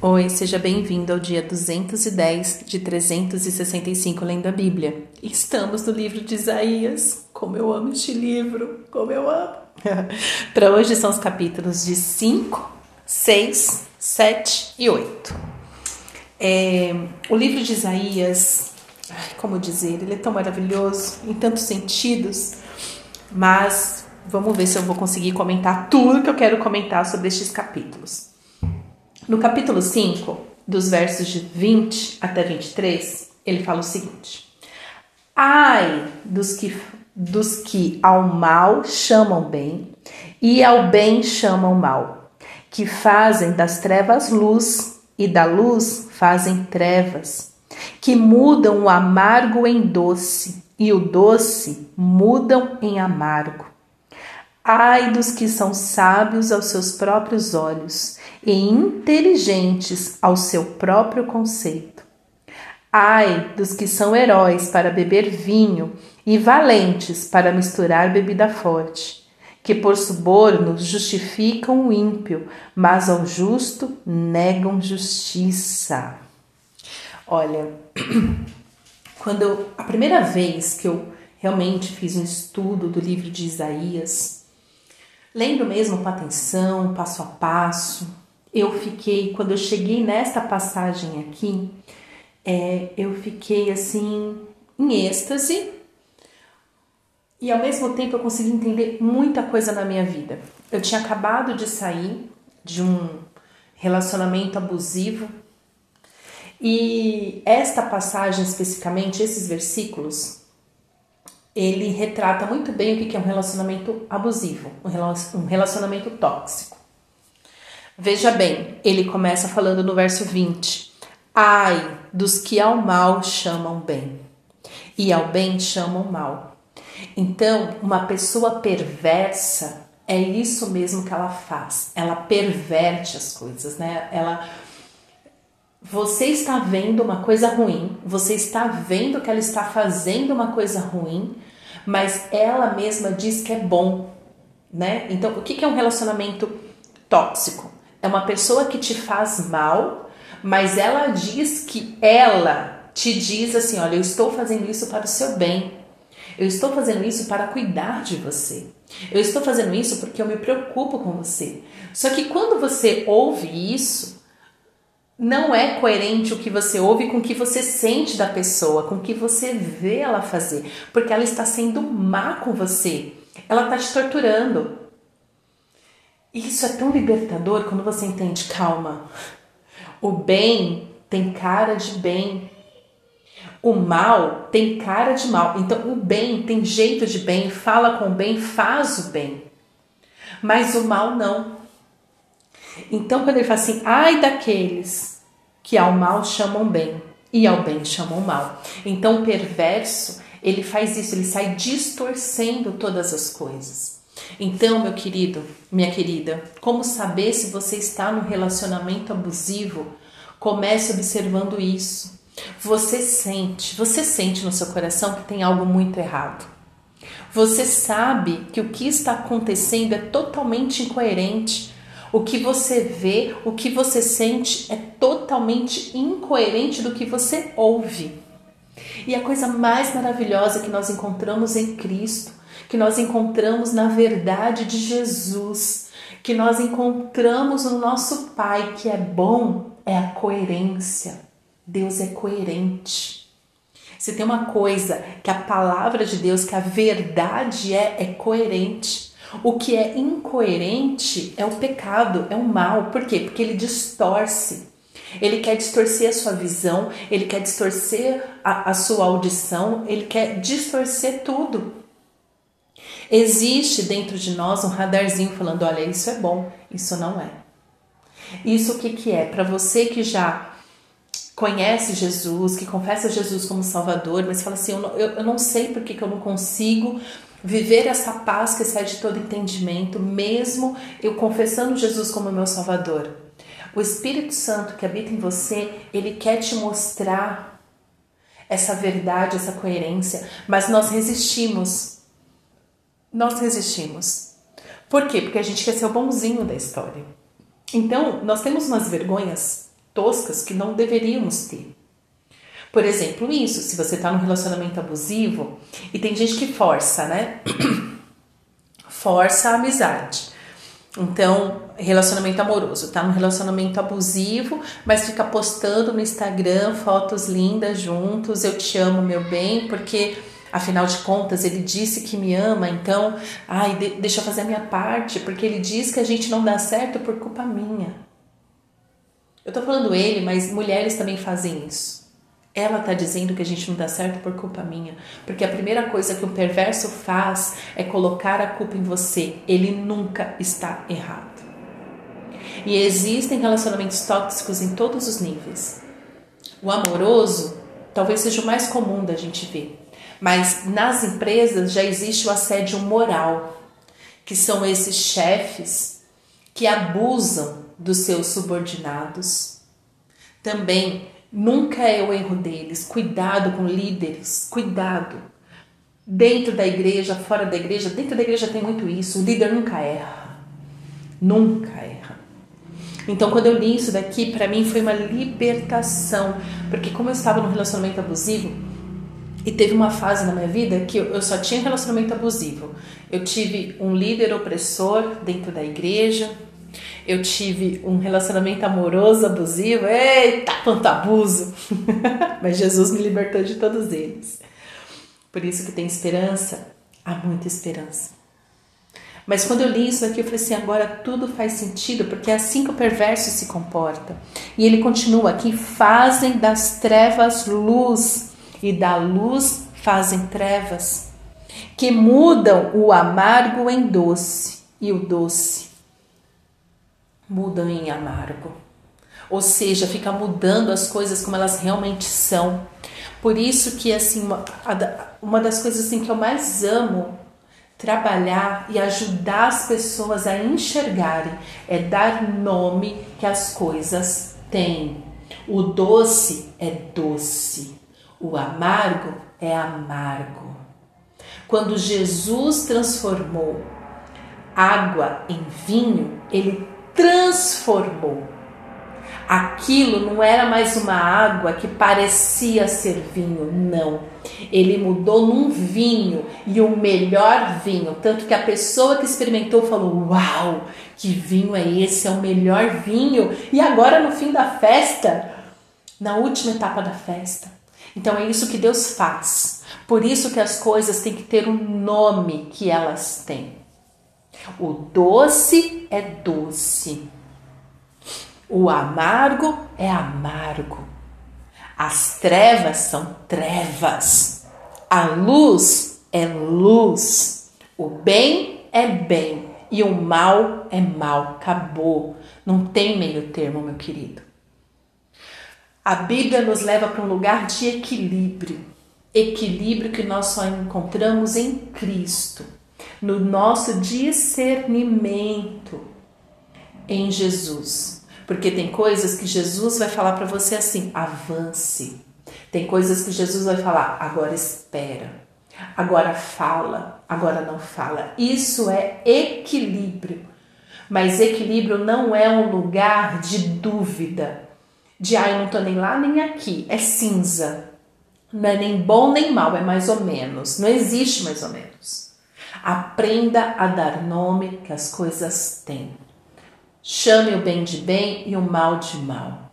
Oi, seja bem-vindo ao dia 210 de 365 lendo a Bíblia. Estamos no livro de Isaías. Como eu amo este livro, como eu amo. Para hoje são os capítulos de 5, 6, 7 e 8. É, o livro de Isaías, como dizer, ele é tão maravilhoso em tantos sentidos, mas vamos ver se eu vou conseguir comentar tudo que eu quero comentar sobre estes capítulos. No capítulo 5, dos versos de 20 até 23, ele fala o seguinte: Ai dos que, dos que ao mal chamam bem e ao bem chamam mal, que fazem das trevas luz e da luz fazem trevas, que mudam o amargo em doce e o doce mudam em amargo. Ai dos que são sábios aos seus próprios olhos e inteligentes ao seu próprio conceito. Ai dos que são heróis para beber vinho e valentes para misturar bebida forte, que por suborno justificam o ímpio, mas ao justo negam justiça. Olha, quando eu, a primeira vez que eu realmente fiz um estudo do livro de Isaías, Lendo mesmo com atenção, passo a passo, eu fiquei, quando eu cheguei nesta passagem aqui, é, eu fiquei assim em êxtase. E ao mesmo tempo eu consegui entender muita coisa na minha vida. Eu tinha acabado de sair de um relacionamento abusivo. E esta passagem especificamente, esses versículos, ele retrata muito bem o que é um relacionamento abusivo, um relacionamento tóxico. Veja bem, ele começa falando no verso 20: Ai dos que ao mal chamam bem, e ao bem chamam mal. Então, uma pessoa perversa é isso mesmo que ela faz. Ela perverte as coisas, né? Ela você está vendo uma coisa ruim, você está vendo que ela está fazendo uma coisa ruim, mas ela mesma diz que é bom, né? Então, o que é um relacionamento tóxico? É uma pessoa que te faz mal, mas ela diz que ela te diz assim: olha, eu estou fazendo isso para o seu bem, eu estou fazendo isso para cuidar de você. Eu estou fazendo isso porque eu me preocupo com você. Só que quando você ouve isso, não é coerente o que você ouve com o que você sente da pessoa, com o que você vê ela fazer, porque ela está sendo má com você, ela está te torturando. Isso é tão libertador quando você entende, calma, o bem tem cara de bem, o mal tem cara de mal. Então, o bem tem jeito de bem, fala com o bem, faz o bem, mas o mal não. Então, quando ele fala assim, ai daqueles que ao mal chamam bem e ao bem chamam mal. Então, o perverso, ele faz isso, ele sai distorcendo todas as coisas. Então, meu querido, minha querida, como saber se você está num relacionamento abusivo? Comece observando isso. Você sente, você sente no seu coração que tem algo muito errado. Você sabe que o que está acontecendo é totalmente incoerente o que você vê, o que você sente é totalmente incoerente do que você ouve. E a coisa mais maravilhosa que nós encontramos em Cristo, que nós encontramos na verdade de Jesus, que nós encontramos no nosso Pai, que é bom, é a coerência. Deus é coerente. Se tem uma coisa que a palavra de Deus, que a verdade é, é coerente. O que é incoerente é o pecado, é o mal. Por quê? Porque ele distorce. Ele quer distorcer a sua visão, ele quer distorcer a, a sua audição, ele quer distorcer tudo. Existe dentro de nós um radarzinho falando: olha, isso é bom, isso não é. Isso o que, que é? Para você que já conhece Jesus, que confessa Jesus como Salvador, mas fala assim: eu não, eu, eu não sei porque que eu não consigo viver essa paz que sai de todo entendimento, mesmo eu confessando Jesus como meu Salvador. O Espírito Santo que habita em você, ele quer te mostrar essa verdade, essa coerência, mas nós resistimos. Nós resistimos. Por quê? Porque a gente quer ser o bonzinho da história. Então, nós temos umas vergonhas toscas que não deveríamos ter. Por exemplo, isso, se você está num relacionamento abusivo e tem gente que força, né? força a amizade. Então, relacionamento amoroso, tá num relacionamento abusivo, mas fica postando no Instagram fotos lindas juntos, eu te amo, meu bem, porque afinal de contas ele disse que me ama, então, ai, de, deixa eu fazer a minha parte, porque ele diz que a gente não dá certo por culpa minha. Eu tô falando ele, mas mulheres também fazem isso. Ela está dizendo que a gente não dá certo por culpa minha. Porque a primeira coisa que o perverso faz é colocar a culpa em você. Ele nunca está errado. E existem relacionamentos tóxicos em todos os níveis. O amoroso talvez seja o mais comum da gente ver. Mas nas empresas já existe o assédio moral, que são esses chefes que abusam dos seus subordinados. Também Nunca é o erro deles. Cuidado com líderes, cuidado. Dentro da igreja, fora da igreja, dentro da igreja tem muito isso. O líder nunca erra. Nunca erra. Então, quando eu li isso daqui, para mim foi uma libertação, porque como eu estava num relacionamento abusivo, e teve uma fase na minha vida que eu só tinha relacionamento abusivo. Eu tive um líder opressor dentro da igreja, eu tive um relacionamento amoroso abusivo, eita, quanto abuso! Mas Jesus me libertou de todos eles. Por isso que tem esperança, há muita esperança. Mas quando eu li isso aqui, eu falei assim: agora tudo faz sentido, porque é assim que o perverso se comporta. E ele continua aqui: fazem das trevas luz, e da luz fazem trevas, que mudam o amargo em doce, e o doce mudam em amargo. Ou seja, fica mudando as coisas como elas realmente são. Por isso que assim, uma, das coisas assim que eu mais amo trabalhar e ajudar as pessoas a enxergarem é dar nome que as coisas têm. O doce é doce, o amargo é amargo. Quando Jesus transformou água em vinho, ele transformou. Aquilo não era mais uma água que parecia ser vinho, não. Ele mudou num vinho e o melhor vinho. Tanto que a pessoa que experimentou falou: Uau, que vinho é esse? É o melhor vinho. E agora, no fim da festa, na última etapa da festa. Então é isso que Deus faz. Por isso que as coisas têm que ter o um nome que elas têm. O doce é doce. O amargo é amargo. As trevas são trevas. A luz é luz. O bem é bem e o mal é mal. Acabou. Não tem meio termo, meu querido. A Bíblia nos leva para um lugar de equilíbrio. Equilíbrio que nós só encontramos em Cristo no nosso discernimento em Jesus. Porque tem coisas que Jesus vai falar para você assim: avance. Tem coisas que Jesus vai falar: agora espera. Agora fala, agora não fala. Isso é equilíbrio. Mas equilíbrio não é um lugar de dúvida, de ah, eu não tô nem lá nem aqui. É cinza. Não é nem bom nem mal, é mais ou menos. Não existe mais ou menos. Aprenda a dar nome que as coisas têm. Chame o bem de bem e o mal de mal.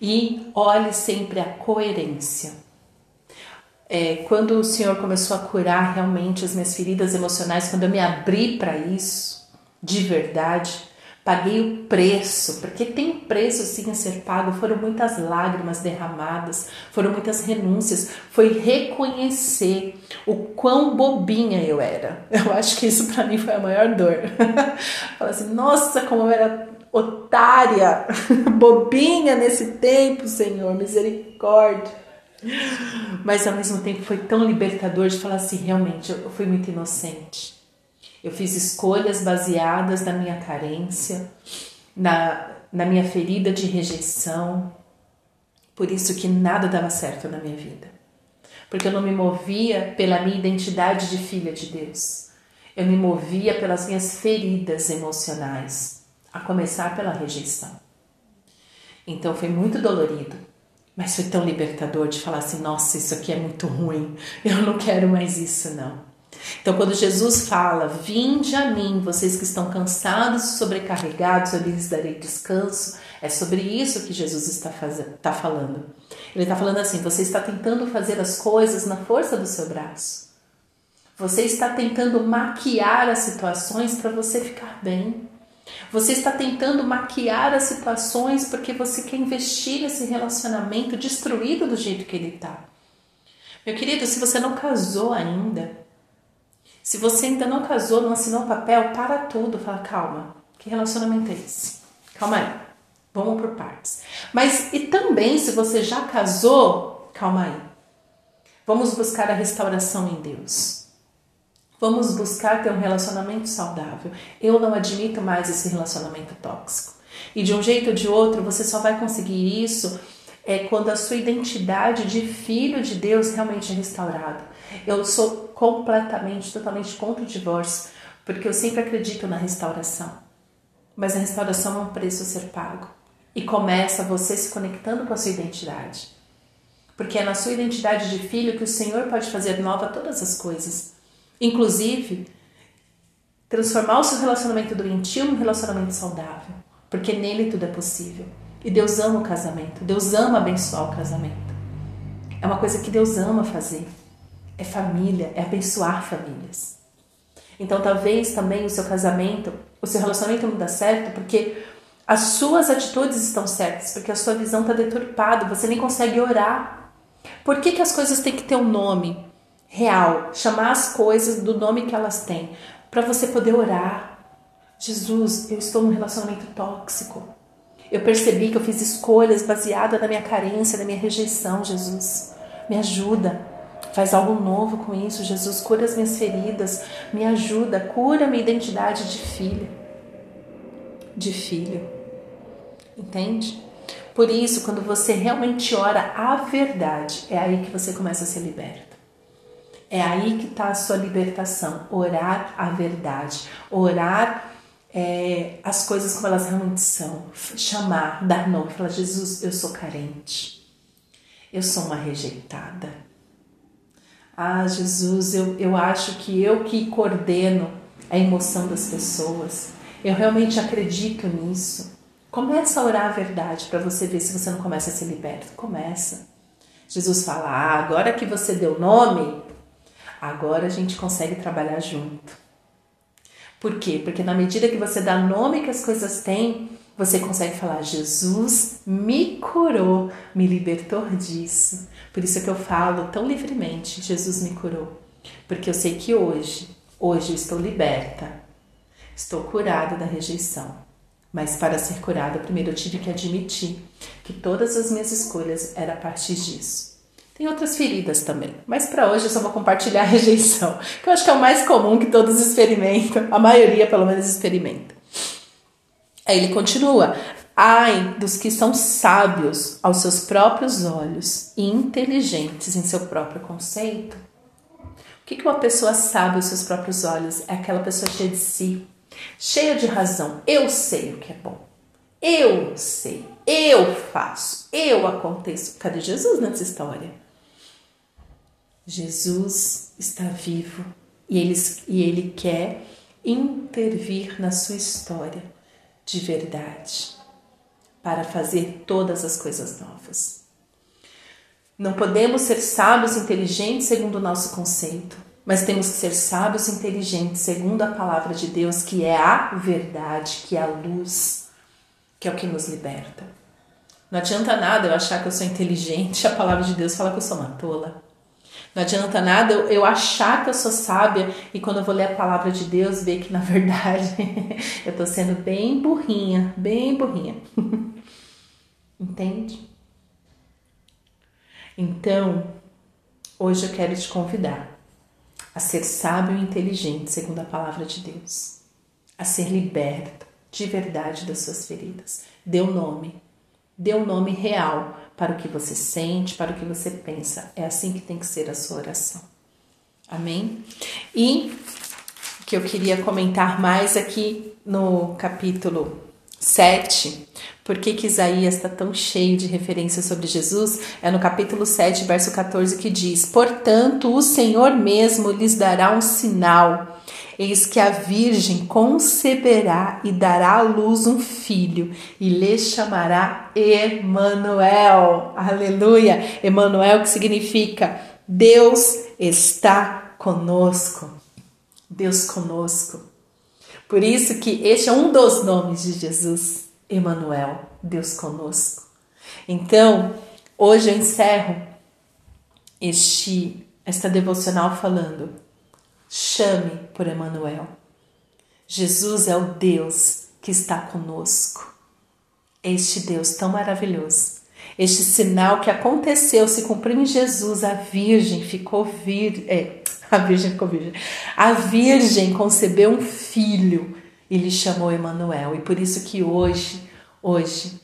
E olhe sempre a coerência. É, quando o Senhor começou a curar realmente as minhas feridas emocionais, quando eu me abri para isso, de verdade, Paguei o preço, porque tem um preço sim a ser pago. Foram muitas lágrimas derramadas, foram muitas renúncias. Foi reconhecer o quão bobinha eu era. Eu acho que isso para mim foi a maior dor. Falar assim, nossa, como eu era otária, bobinha nesse tempo, Senhor, misericórdia. Mas ao mesmo tempo foi tão libertador de falar assim, realmente, eu fui muito inocente. Eu fiz escolhas baseadas na minha carência, na, na minha ferida de rejeição. Por isso que nada dava certo na minha vida. Porque eu não me movia pela minha identidade de filha de Deus. Eu me movia pelas minhas feridas emocionais, a começar pela rejeição. Então foi muito dolorido, mas foi tão libertador de falar assim: nossa, isso aqui é muito ruim, eu não quero mais isso, não. Então, quando Jesus fala, vinde a mim, vocês que estão cansados e sobrecarregados, eu lhes darei descanso, é sobre isso que Jesus está, fazendo, está falando. Ele está falando assim: você está tentando fazer as coisas na força do seu braço. Você está tentando maquiar as situações para você ficar bem. Você está tentando maquiar as situações porque você quer investir nesse relacionamento destruído do jeito que ele está. Meu querido, se você não casou ainda, se você ainda não casou, não assinou o papel, para tudo, fala, calma, que relacionamento é esse? Calma aí, vamos por partes. Mas e também, se você já casou, calma aí, vamos buscar a restauração em Deus. Vamos buscar ter um relacionamento saudável. Eu não admito mais esse relacionamento tóxico. E de um jeito ou de outro, você só vai conseguir isso é quando a sua identidade de filho de Deus realmente é restaurada. Eu sou completamente, totalmente contra o divórcio, porque eu sempre acredito na restauração. Mas a restauração é um preço a ser pago. E começa você se conectando com a sua identidade. Porque é na sua identidade de filho que o Senhor pode fazer nova todas as coisas. Inclusive, transformar o seu relacionamento doentio num relacionamento saudável. Porque nele tudo é possível. E Deus ama o casamento. Deus ama abençoar o casamento. É uma coisa que Deus ama fazer é família, é abençoar famílias. Então, talvez também o seu casamento, o seu relacionamento não dá certo porque as suas atitudes estão certas, porque a sua visão está deturpada, você nem consegue orar. Por que, que as coisas têm que ter um nome real? Chamar as coisas do nome que elas têm, para você poder orar. Jesus, eu estou num relacionamento tóxico. Eu percebi que eu fiz escolhas baseadas na minha carência, na minha rejeição, Jesus. Me ajuda. Faz algo novo com isso, Jesus. Cura as minhas feridas, me ajuda, cura minha identidade de filha, de filho. Entende? Por isso, quando você realmente ora a verdade, é aí que você começa a ser liberto. É aí que está a sua libertação. Orar a verdade. Orar é, as coisas como elas realmente são. Chamar, dar nome. Falar, Jesus, eu sou carente. Eu sou uma rejeitada. Ah, Jesus, eu, eu acho que eu que coordeno a emoção das pessoas. Eu realmente acredito nisso. Começa a orar a verdade para você ver se você não começa a ser liberto. Começa. Jesus fala: ah, agora que você deu nome, agora a gente consegue trabalhar junto. Por quê? Porque na medida que você dá nome que as coisas têm, você consegue falar: Jesus me curou, me libertou disso. Por isso é que eu falo tão livremente: Jesus me curou. Porque eu sei que hoje, hoje eu estou liberta, estou curada da rejeição. Mas para ser curada, primeiro eu tive que admitir que todas as minhas escolhas eram a partir disso. Tem outras feridas também, mas para hoje eu só vou compartilhar a rejeição, que eu acho que é o mais comum que todos experimentam, a maioria pelo menos experimenta. Aí ele continua: Ai dos que são sábios aos seus próprios olhos e inteligentes em seu próprio conceito. O que, que uma pessoa sabe aos seus próprios olhos? É aquela pessoa cheia de si, cheia de razão. Eu sei o que é bom. Eu sei. Eu faço. Eu aconteço. Cadê Jesus nessa história? Jesus está vivo e ele, e ele quer intervir na sua história de verdade para fazer todas as coisas novas. Não podemos ser sábios inteligentes segundo o nosso conceito, mas temos que ser sábios inteligentes segundo a palavra de Deus, que é a verdade, que é a luz, que é o que nos liberta. Não adianta nada eu achar que eu sou inteligente, a palavra de Deus fala que eu sou uma tola. Não adianta nada eu, achar que eu sou sábia e quando eu vou ler a palavra de Deus ver que na verdade eu estou sendo bem burrinha, bem burrinha. Entende? Então, hoje eu quero te convidar a ser sábio e inteligente segundo a palavra de Deus, a ser liberto de verdade das suas feridas. Dê um nome, dê um nome real para o que você sente, para o que você pensa. É assim que tem que ser a sua oração. Amém? E que eu queria comentar mais aqui no capítulo 7, por que, que Isaías está tão cheio de referências sobre Jesus? É no capítulo 7, verso 14, que diz: Portanto, o Senhor mesmo lhes dará um sinal. Eis que a Virgem conceberá e dará à luz um filho, e lhe chamará Emanuel. Aleluia! Emanuel que significa Deus está conosco. Deus conosco. Por isso que este é um dos nomes de Jesus, Emanuel, Deus conosco. Então, hoje eu encerro este esta devocional falando: chame por Emanuel. Jesus é o Deus que está conosco. Este Deus tão maravilhoso. Este sinal que aconteceu se cumpriu em Jesus, a Virgem ficou vir, é, a Virgem ficou virgem. A Virgem concebeu um filho e lhe chamou Emanuel. E por isso que hoje, hoje,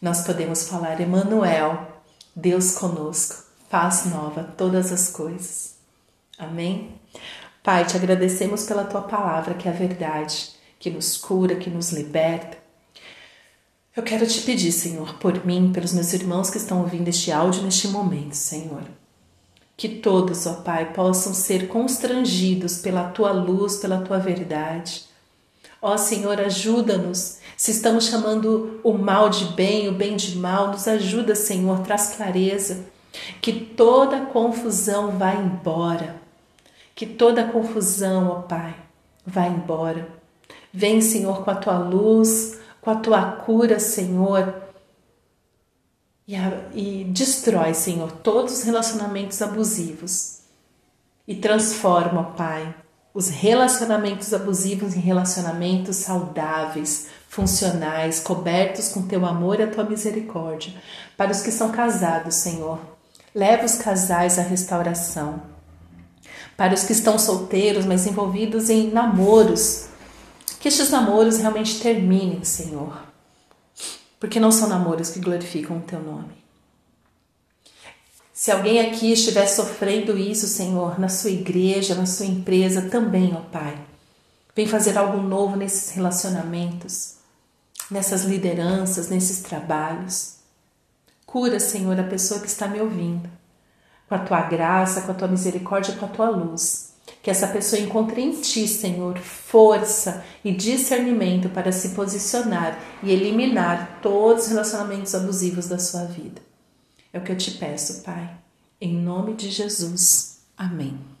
nós podemos falar Emanuel, Deus conosco, faz nova todas as coisas. Amém? Pai, te agradecemos pela tua palavra, que é a verdade, que nos cura, que nos liberta. Eu quero te pedir, Senhor, por mim, pelos meus irmãos que estão ouvindo este áudio neste momento, Senhor que todos, ó Pai, possam ser constrangidos pela tua luz, pela tua verdade. Ó Senhor, ajuda-nos. Se estamos chamando o mal de bem, o bem de mal, nos ajuda, Senhor, traz clareza. Que toda confusão vá embora. Que toda confusão, ó Pai, vá embora. Vem, Senhor, com a tua luz, com a tua cura, Senhor e, a, e destrói, Senhor, todos os relacionamentos abusivos e transforma, Pai, os relacionamentos abusivos em relacionamentos saudáveis, funcionais, cobertos com teu amor e a tua misericórdia. Para os que são casados, Senhor, leva os casais à restauração. Para os que estão solteiros, mas envolvidos em namoros, que estes namoros realmente terminem, Senhor porque não são namoros que glorificam o teu nome. Se alguém aqui estiver sofrendo isso, Senhor, na sua igreja, na sua empresa, também, ó Pai, vem fazer algo novo nesses relacionamentos, nessas lideranças, nesses trabalhos. Cura, Senhor, a pessoa que está me ouvindo, com a tua graça, com a tua misericórdia, com a tua luz. Que essa pessoa encontre em ti, Senhor, força e discernimento para se posicionar e eliminar todos os relacionamentos abusivos da sua vida. É o que eu te peço, Pai. Em nome de Jesus. Amém.